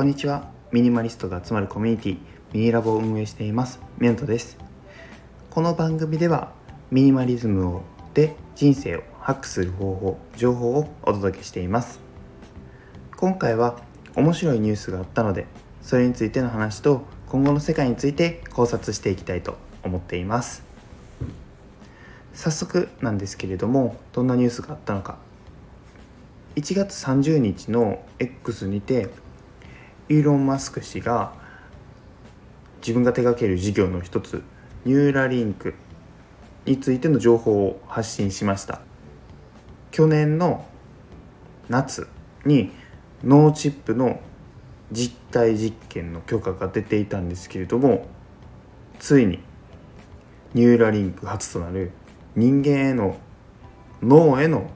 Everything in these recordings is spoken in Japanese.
こんにちは。ミニマリストが集まるコミュニティミニラボを運営していますミャントです。この番組ではミニマリズムをで人生をハックする方法情報をお届けしています。今回は面白いニュースがあったのでそれについての話と今後の世界について考察していきたいと思っています。早速なんですけれどもどんなニュースがあったのか。1月30日の X にてイーロン・マスク氏が自分が手掛ける事業の一つニューラリンクについての情報を発信しました。去年の夏にノーチップの実体実験の許可が出ていたんですけれどもついにニューラリンク初となる人間への脳への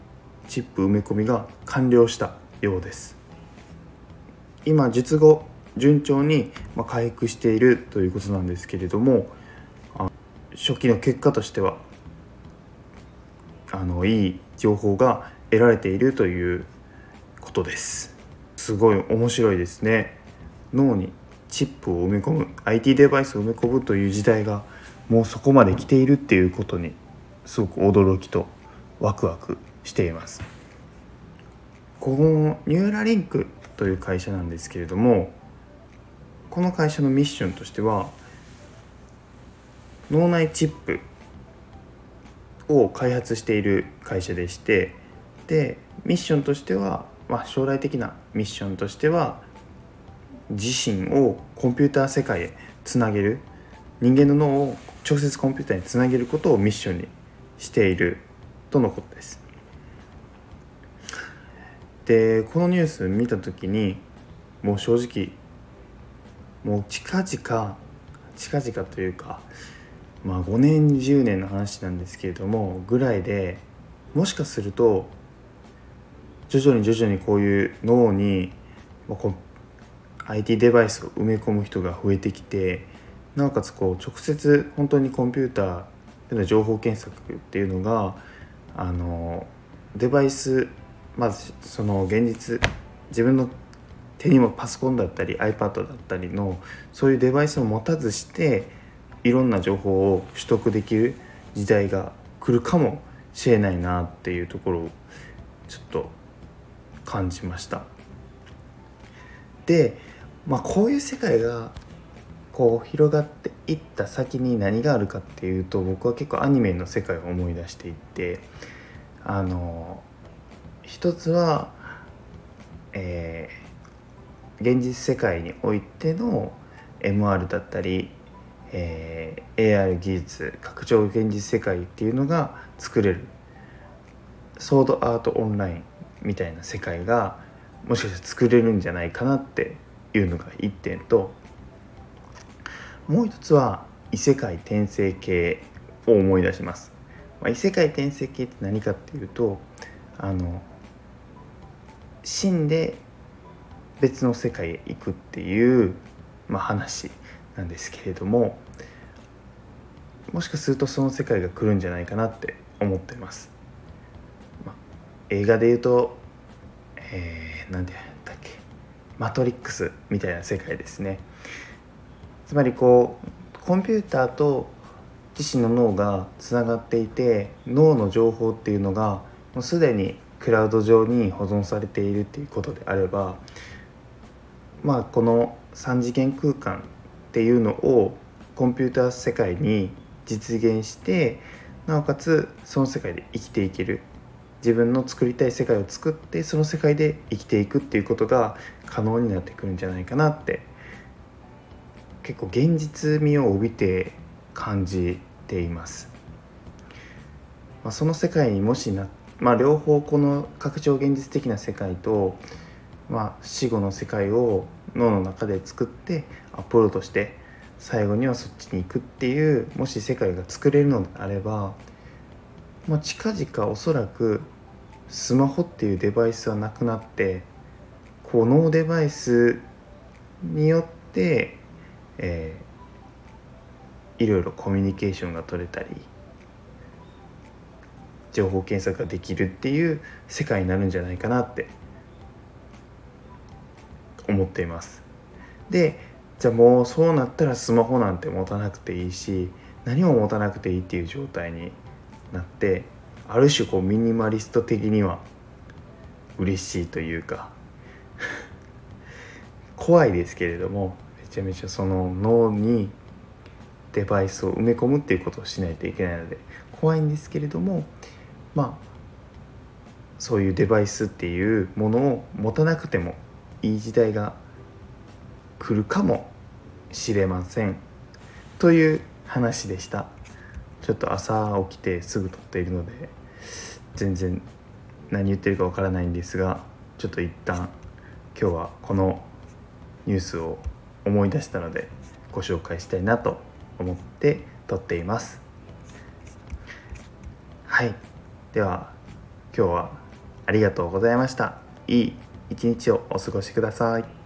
チップ埋め込みが完了したようです。今術後順調に回復しているということなんですけれども初期の結果としてはあのいい情報が得られているということです。すごい面白いですね。脳にチップを埋め込む IT デバイスを埋め込むという時代がもうそこまで来ているっていうことにすごく驚きとワクワクしています。このニューラリンクという会社なんですけれどもこの会社のミッションとしては脳内チップを開発している会社でしてでミッションとしては、まあ、将来的なミッションとしては自身をコンピューター世界へつなげる人間の脳を直接コンピューターにつなげることをミッションにしているとのことです。でこのニュース見た時にもう正直もう近々近々というかまあ5年10年の話なんですけれどもぐらいでもしかすると徐々に徐々にこういう脳にこう IT デバイスを埋め込む人が増えてきてなおかつこう直接本当にコンピューターでの情報検索っていうのがあのデバイスまずその現実自分の手にもパソコンだったり iPad だったりのそういうデバイスを持たずしていろんな情報を取得できる時代が来るかもしれないなっていうところをちょっと感じました。で、まあ、こういう世界がこう広がっていった先に何があるかっていうと僕は結構アニメの世界を思い出していってあの一つは、えー、現実世界においての MR だったり、えー、AR 技術拡張現実世界っていうのが作れる。ソードアートオンラインみたいな世界がもしかしたら作れるんじゃないかなっていうのが1点ともう一つは異世界転生系を思い出します、まあ、異世界転生系って何かっていうとあの死んで別の世界へ行くっていう、まあ、話なんですけれどももしかするとその世界が来るんじゃないかなって思ってます、まあ、映画で言うとえー、なんて言ったっけ。マトリックスみたいな世界ですね。つまりこうコンピューターと自身の脳がつながっていて脳の情報っていうのがもうすでにクラウド上に保存されているっていうことであればまあこの3次元空間っていうのをコンピューター世界に実現してなおかつその世界で生きていける自分の作りたい世界を作ってその世界で生きていくっていうことが可能になってくるんじゃないかなって結構現実味を帯びて感じています。まあ、その世界にもしなってまあ、両方この拡張現実的な世界と、まあ、死後の世界を脳の中で作ってアップロードして最後にはそっちに行くっていうもし世界が作れるのであれば、まあ、近々おそらくスマホっていうデバイスはなくなってこう脳デバイスによって、えー、いろいろコミュニケーションが取れたり情報検索ができるっていう世界になるんじゃないかなって思っています。でじゃあもうそうなったらスマホなんて持たなくていいし何も持たなくていいっていう状態になってある種こうミニマリスト的には嬉しいというか 怖いですけれどもめちゃめちゃその脳にデバイスを埋め込むっていうことをしないといけないので怖いんですけれどもまあそういうデバイスっていうものを持たなくてもいい時代が来るかもしれませんという話でした。ちょっと朝起きてすぐ撮っているので全然何言ってるかわからないんですがちょっと一旦今日はこのニュースを思い出したのでご紹介したいなと思って撮っています。はい。では今日はありがとうございました。いい一日をお過ごしください。